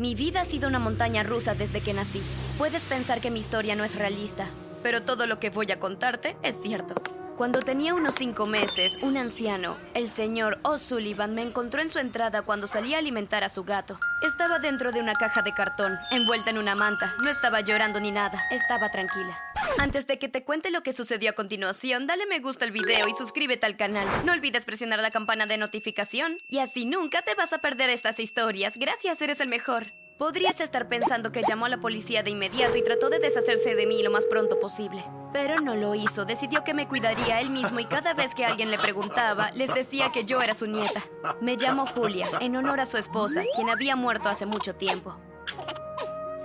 Mi vida ha sido una montaña rusa desde que nací. Puedes pensar que mi historia no es realista, pero todo lo que voy a contarte es cierto. Cuando tenía unos cinco meses, un anciano, el señor O'Sullivan, me encontró en su entrada cuando salía a alimentar a su gato. Estaba dentro de una caja de cartón, envuelta en una manta. No estaba llorando ni nada, estaba tranquila. Antes de que te cuente lo que sucedió a continuación, dale me gusta al video y suscríbete al canal. No olvides presionar la campana de notificación y así nunca te vas a perder estas historias. Gracias, eres el mejor. Podrías estar pensando que llamó a la policía de inmediato y trató de deshacerse de mí lo más pronto posible. Pero no lo hizo, decidió que me cuidaría él mismo y cada vez que alguien le preguntaba, les decía que yo era su nieta. Me llamó Julia, en honor a su esposa, quien había muerto hace mucho tiempo.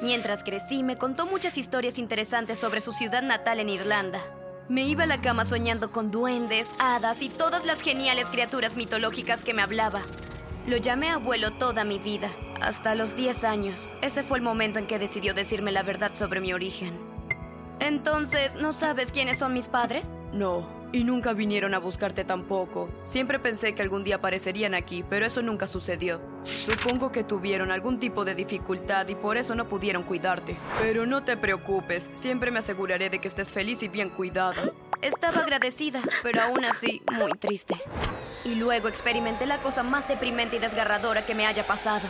Mientras crecí, me contó muchas historias interesantes sobre su ciudad natal en Irlanda. Me iba a la cama soñando con duendes, hadas y todas las geniales criaturas mitológicas que me hablaba. Lo llamé abuelo toda mi vida, hasta los 10 años. Ese fue el momento en que decidió decirme la verdad sobre mi origen. Entonces, ¿no sabes quiénes son mis padres? No, y nunca vinieron a buscarte tampoco. Siempre pensé que algún día aparecerían aquí, pero eso nunca sucedió. Supongo que tuvieron algún tipo de dificultad y por eso no pudieron cuidarte. Pero no te preocupes, siempre me aseguraré de que estés feliz y bien cuidada. Estaba agradecida, pero aún así muy triste. Y luego experimenté la cosa más deprimente y desgarradora que me haya pasado.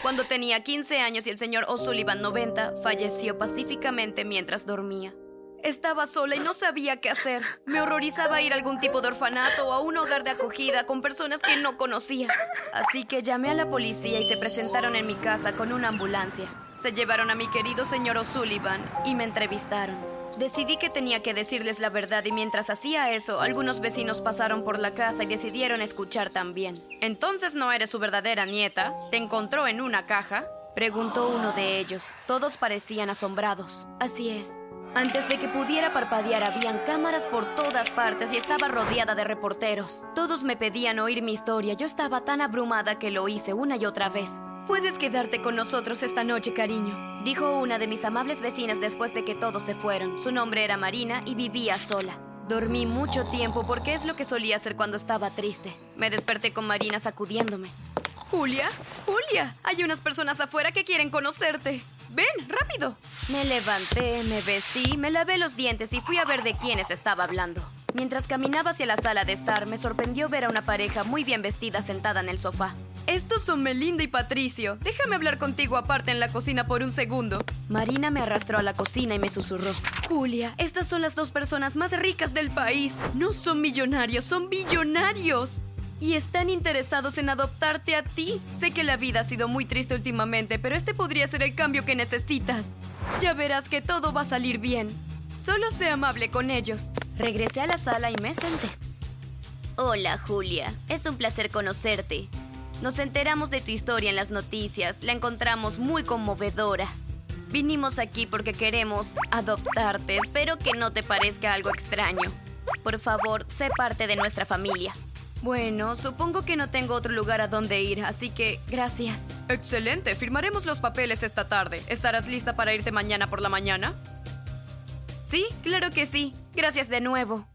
Cuando tenía 15 años y el señor O'Sullivan 90 falleció pacíficamente mientras dormía. Estaba sola y no sabía qué hacer. Me horrorizaba ir a algún tipo de orfanato o a un hogar de acogida con personas que no conocía. Así que llamé a la policía y se presentaron en mi casa con una ambulancia. Se llevaron a mi querido señor O'Sullivan y me entrevistaron. Decidí que tenía que decirles la verdad y mientras hacía eso, algunos vecinos pasaron por la casa y decidieron escuchar también. Entonces no eres su verdadera nieta. ¿Te encontró en una caja? Preguntó uno de ellos. Todos parecían asombrados. Así es. Antes de que pudiera parpadear habían cámaras por todas partes y estaba rodeada de reporteros. Todos me pedían oír mi historia. Yo estaba tan abrumada que lo hice una y otra vez. Puedes quedarte con nosotros esta noche, cariño, dijo una de mis amables vecinas después de que todos se fueron. Su nombre era Marina y vivía sola. Dormí mucho tiempo porque es lo que solía hacer cuando estaba triste. Me desperté con Marina sacudiéndome. Julia, Julia, hay unas personas afuera que quieren conocerte. Ven, rápido. Me levanté, me vestí, me lavé los dientes y fui a ver de quiénes estaba hablando. Mientras caminaba hacia la sala de estar, me sorprendió ver a una pareja muy bien vestida sentada en el sofá. Estos son Melinda y Patricio. Déjame hablar contigo aparte en la cocina por un segundo. Marina me arrastró a la cocina y me susurró. Julia, estas son las dos personas más ricas del país. No son millonarios, son billonarios. Y están interesados en adoptarte a ti. Sé que la vida ha sido muy triste últimamente, pero este podría ser el cambio que necesitas. Ya verás que todo va a salir bien. Solo sé amable con ellos. Regresé a la sala y me senté. Hola, Julia. Es un placer conocerte. Nos enteramos de tu historia en las noticias, la encontramos muy conmovedora. Vinimos aquí porque queremos adoptarte. Espero que no te parezca algo extraño. Por favor, sé parte de nuestra familia. Bueno, supongo que no tengo otro lugar a donde ir, así que gracias. Excelente, firmaremos los papeles esta tarde. ¿Estarás lista para irte mañana por la mañana? Sí, claro que sí. Gracias de nuevo.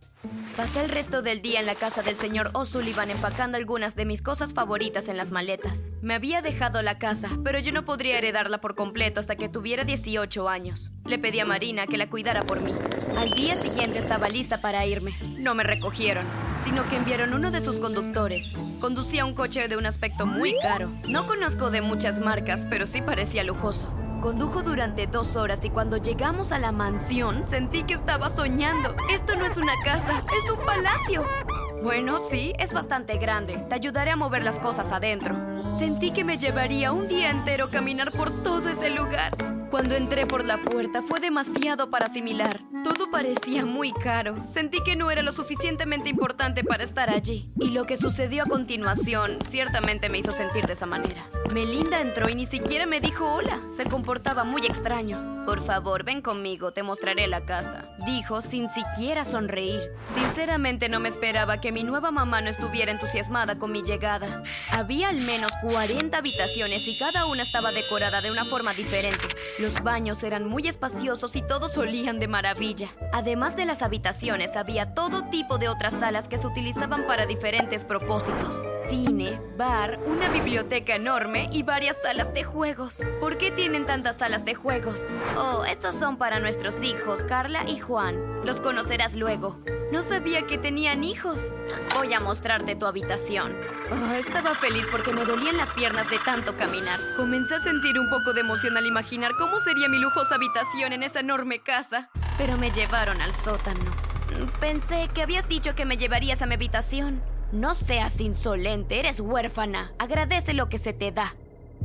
Pasé el resto del día en la casa del señor O'Sullivan empacando algunas de mis cosas favoritas en las maletas. Me había dejado la casa, pero yo no podría heredarla por completo hasta que tuviera 18 años. Le pedí a Marina que la cuidara por mí. Al día siguiente estaba lista para irme. No me recogieron, sino que enviaron uno de sus conductores. Conducía un coche de un aspecto muy caro. No conozco de muchas marcas, pero sí parecía lujoso. Condujo durante dos horas y cuando llegamos a la mansión sentí que estaba soñando. Esto no es una casa, es un palacio. Bueno, sí, es bastante grande. Te ayudaré a mover las cosas adentro. Sentí que me llevaría un día entero caminar por todo ese lugar. Cuando entré por la puerta fue demasiado para asimilar. Todo parecía muy caro. Sentí que no era lo suficientemente importante para estar allí. Y lo que sucedió a continuación ciertamente me hizo sentir de esa manera. Melinda entró y ni siquiera me dijo hola. Se comportaba muy extraño. Por favor, ven conmigo, te mostraré la casa. Dijo sin siquiera sonreír. Sinceramente no me esperaba que mi nueva mamá no estuviera entusiasmada con mi llegada. Había al menos 40 habitaciones y cada una estaba decorada de una forma diferente. Los baños eran muy espaciosos y todos olían de maravilla. Además de las habitaciones, había todo tipo de otras salas que se utilizaban para diferentes propósitos. Cine, bar, una biblioteca enorme y varias salas de juegos. ¿Por qué tienen tantas salas de juegos? Oh, esos son para nuestros hijos, Carla y Juan. Los conocerás luego. No sabía que tenían hijos. Voy a mostrarte tu habitación. Oh, estaba feliz porque me dolían las piernas de tanto caminar. Comencé a sentir un poco de emoción al imaginar cómo sería mi lujosa habitación en esa enorme casa. Pero me llevaron al sótano. Pensé que habías dicho que me llevarías a mi habitación. No seas insolente, eres huérfana. Agradece lo que se te da.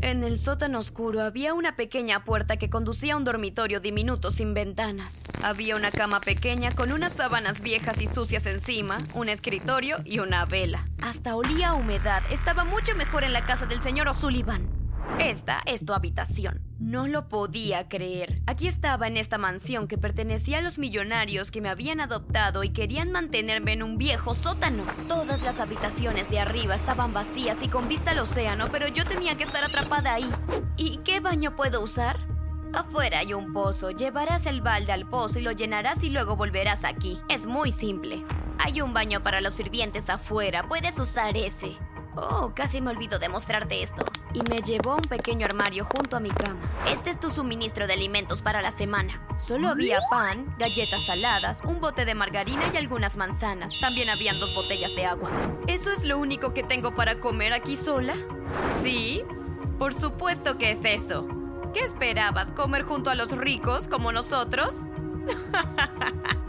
En el sótano oscuro había una pequeña puerta que conducía a un dormitorio diminuto sin ventanas. Había una cama pequeña con unas sábanas viejas y sucias encima, un escritorio y una vela. Hasta olía a humedad. Estaba mucho mejor en la casa del señor O'Sullivan. Esta es tu habitación. No lo podía creer. Aquí estaba en esta mansión que pertenecía a los millonarios que me habían adoptado y querían mantenerme en un viejo sótano. Todas las habitaciones de arriba estaban vacías y con vista al océano, pero yo tenía que estar atrapada ahí. ¿Y qué baño puedo usar? Afuera hay un pozo. Llevarás el balde al pozo y lo llenarás y luego volverás aquí. Es muy simple. Hay un baño para los sirvientes afuera. Puedes usar ese. Oh, casi me olvido de mostrarte esto. Y me llevó a un pequeño armario junto a mi cama. Este es tu suministro de alimentos para la semana. Solo había pan, galletas saladas, un bote de margarina y algunas manzanas. También habían dos botellas de agua. ¿Eso es lo único que tengo para comer aquí sola? Sí, por supuesto que es eso. ¿Qué esperabas? ¿Comer junto a los ricos como nosotros?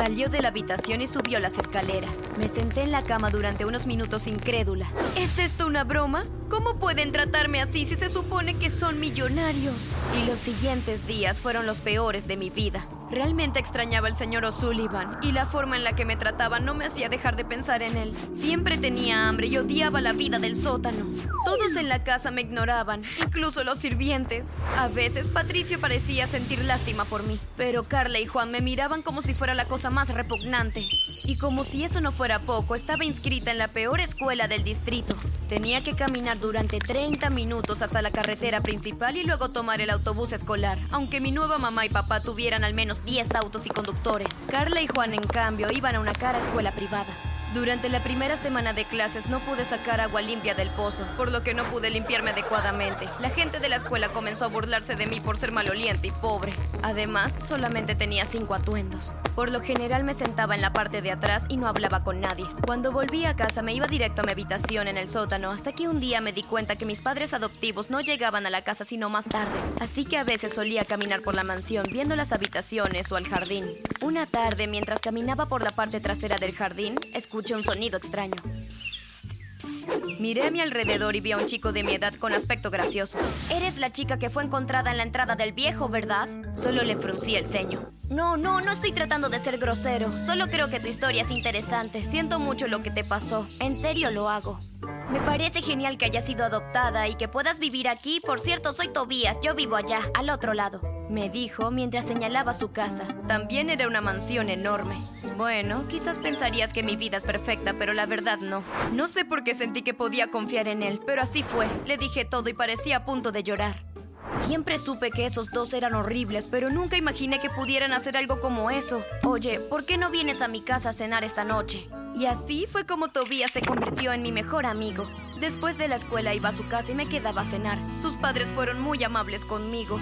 Salió de la habitación y subió las escaleras. Me senté en la cama durante unos minutos incrédula. ¿Es esto una broma? ¿Cómo pueden tratarme así si se supone que son millonarios? Y los siguientes días fueron los peores de mi vida. Realmente extrañaba al señor O'Sullivan y la forma en la que me trataba no me hacía dejar de pensar en él. Siempre tenía hambre y odiaba la vida del sótano. Todos en la casa me ignoraban, incluso los sirvientes. A veces Patricio parecía sentir lástima por mí, pero Carla y Juan me miraban como si fuera la cosa más repugnante. Y como si eso no fuera poco, estaba inscrita en la peor escuela del distrito. Tenía que caminar durante 30 minutos hasta la carretera principal y luego tomar el autobús escolar, aunque mi nueva mamá y papá tuvieran al menos 10 autos y conductores. Carla y Juan, en cambio, iban a una cara escuela privada. Durante la primera semana de clases no pude sacar agua limpia del pozo, por lo que no pude limpiarme adecuadamente. La gente de la escuela comenzó a burlarse de mí por ser maloliente y pobre. Además, solamente tenía cinco atuendos. Por lo general me sentaba en la parte de atrás y no hablaba con nadie. Cuando volví a casa me iba directo a mi habitación en el sótano, hasta que un día me di cuenta que mis padres adoptivos no llegaban a la casa sino más tarde. Así que a veces solía caminar por la mansión viendo las habitaciones o el jardín. Una tarde, mientras caminaba por la parte trasera del jardín, escuché escuché un sonido extraño. Miré a mi alrededor y vi a un chico de mi edad con aspecto gracioso. Eres la chica que fue encontrada en la entrada del viejo, ¿verdad? Solo le fruncí el ceño. No, no, no estoy tratando de ser grosero. Solo creo que tu historia es interesante. Siento mucho lo que te pasó. En serio lo hago. Me parece genial que hayas sido adoptada y que puedas vivir aquí. Por cierto, soy Tobías. Yo vivo allá, al otro lado. Me dijo mientras señalaba su casa. También era una mansión enorme. Bueno, quizás pensarías que mi vida es perfecta, pero la verdad no. No sé por qué sentí que podía confiar en él, pero así fue. Le dije todo y parecía a punto de llorar. Siempre supe que esos dos eran horribles, pero nunca imaginé que pudieran hacer algo como eso. Oye, ¿por qué no vienes a mi casa a cenar esta noche? Y así fue como Tobías se convirtió en mi mejor amigo. Después de la escuela iba a su casa y me quedaba a cenar. Sus padres fueron muy amables conmigo.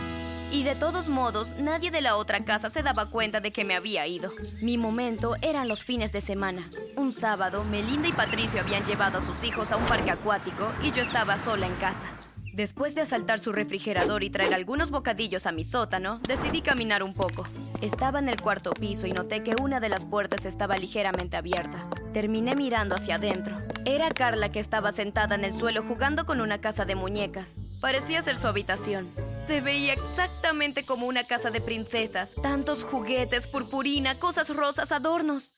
Y de todos modos, nadie de la otra casa se daba cuenta de que me había ido. Mi momento eran los fines de semana. Un sábado, Melinda y Patricio habían llevado a sus hijos a un parque acuático y yo estaba sola en casa. Después de asaltar su refrigerador y traer algunos bocadillos a mi sótano, decidí caminar un poco. Estaba en el cuarto piso y noté que una de las puertas estaba ligeramente abierta. Terminé mirando hacia adentro. Era Carla que estaba sentada en el suelo jugando con una casa de muñecas. Parecía ser su habitación. Se veía exactamente como una casa de princesas. Tantos juguetes, purpurina, cosas rosas, adornos.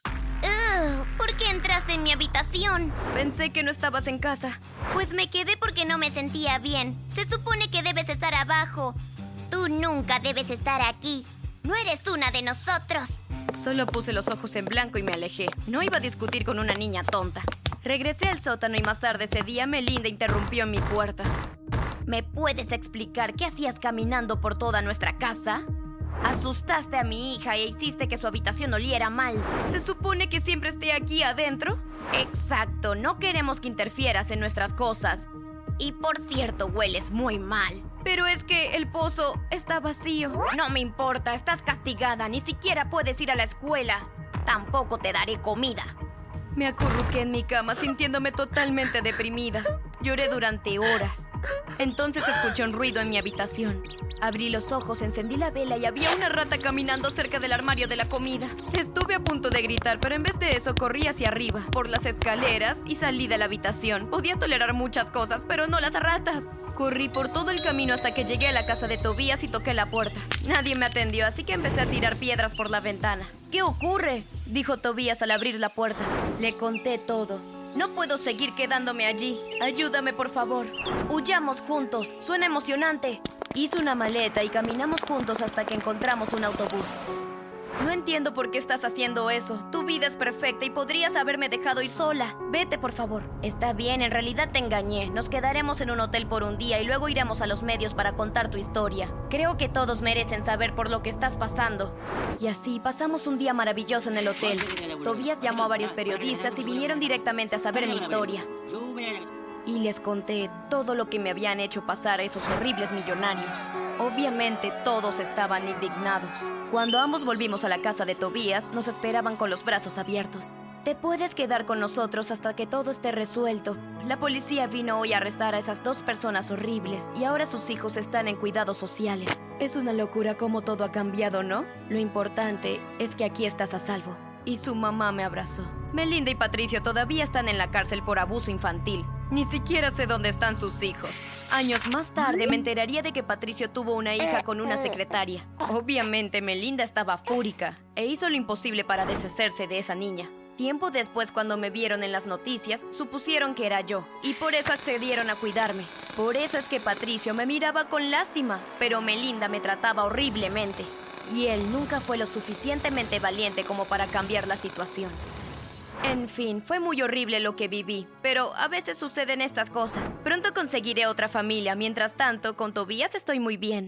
¿Por qué entraste en mi habitación? Pensé que no estabas en casa. Pues me quedé porque no me sentía bien. Se supone que debes estar abajo. Tú nunca debes estar aquí. No eres una de nosotros. Solo puse los ojos en blanco y me alejé. No iba a discutir con una niña tonta. Regresé al sótano y más tarde ese día Melinda interrumpió mi puerta. ¿Me puedes explicar qué hacías caminando por toda nuestra casa? Asustaste a mi hija e hiciste que su habitación oliera mal. ¿Se supone que siempre esté aquí adentro? Exacto, no queremos que interfieras en nuestras cosas. Y por cierto, hueles muy mal. Pero es que el pozo está vacío. No me importa, estás castigada, ni siquiera puedes ir a la escuela. Tampoco te daré comida. Me acurruqué en mi cama sintiéndome totalmente deprimida. Lloré durante horas. Entonces escuché un ruido en mi habitación. Abrí los ojos, encendí la vela y había una rata caminando cerca del armario de la comida. Estuve a punto de gritar, pero en vez de eso corrí hacia arriba, por las escaleras y salí de la habitación. Podía tolerar muchas cosas, pero no las ratas. Corrí por todo el camino hasta que llegué a la casa de Tobías y toqué la puerta. Nadie me atendió, así que empecé a tirar piedras por la ventana. ¿Qué ocurre? dijo Tobías al abrir la puerta. Le conté todo. No puedo seguir quedándome allí. Ayúdame, por favor. Huyamos juntos. Suena emocionante. Hice una maleta y caminamos juntos hasta que encontramos un autobús. No entiendo por qué estás haciendo eso. Tu vida es perfecta y podrías haberme dejado ir sola. Vete, por favor. Está bien, en realidad te engañé. Nos quedaremos en un hotel por un día y luego iremos a los medios para contar tu historia. Creo que todos merecen saber por lo que estás pasando. Y así pasamos un día maravilloso en el hotel. Tobías llamó a varios periodistas y vinieron directamente a saber mi historia. Y les conté todo lo que me habían hecho pasar esos horribles millonarios. Obviamente todos estaban indignados. Cuando ambos volvimos a la casa de Tobías, nos esperaban con los brazos abiertos. Te puedes quedar con nosotros hasta que todo esté resuelto. La policía vino hoy a arrestar a esas dos personas horribles y ahora sus hijos están en cuidados sociales. Es una locura cómo todo ha cambiado, ¿no? Lo importante es que aquí estás a salvo. Y su mamá me abrazó. Melinda y Patricio todavía están en la cárcel por abuso infantil. Ni siquiera sé dónde están sus hijos. Años más tarde me enteraría de que Patricio tuvo una hija con una secretaria. Obviamente Melinda estaba fúrica e hizo lo imposible para deshacerse de esa niña. Tiempo después, cuando me vieron en las noticias, supusieron que era yo, y por eso accedieron a cuidarme. Por eso es que Patricio me miraba con lástima, pero Melinda me trataba horriblemente. Y él nunca fue lo suficientemente valiente como para cambiar la situación. En fin, fue muy horrible lo que viví, pero a veces suceden estas cosas. Pronto conseguiré otra familia, mientras tanto, con Tobías estoy muy bien.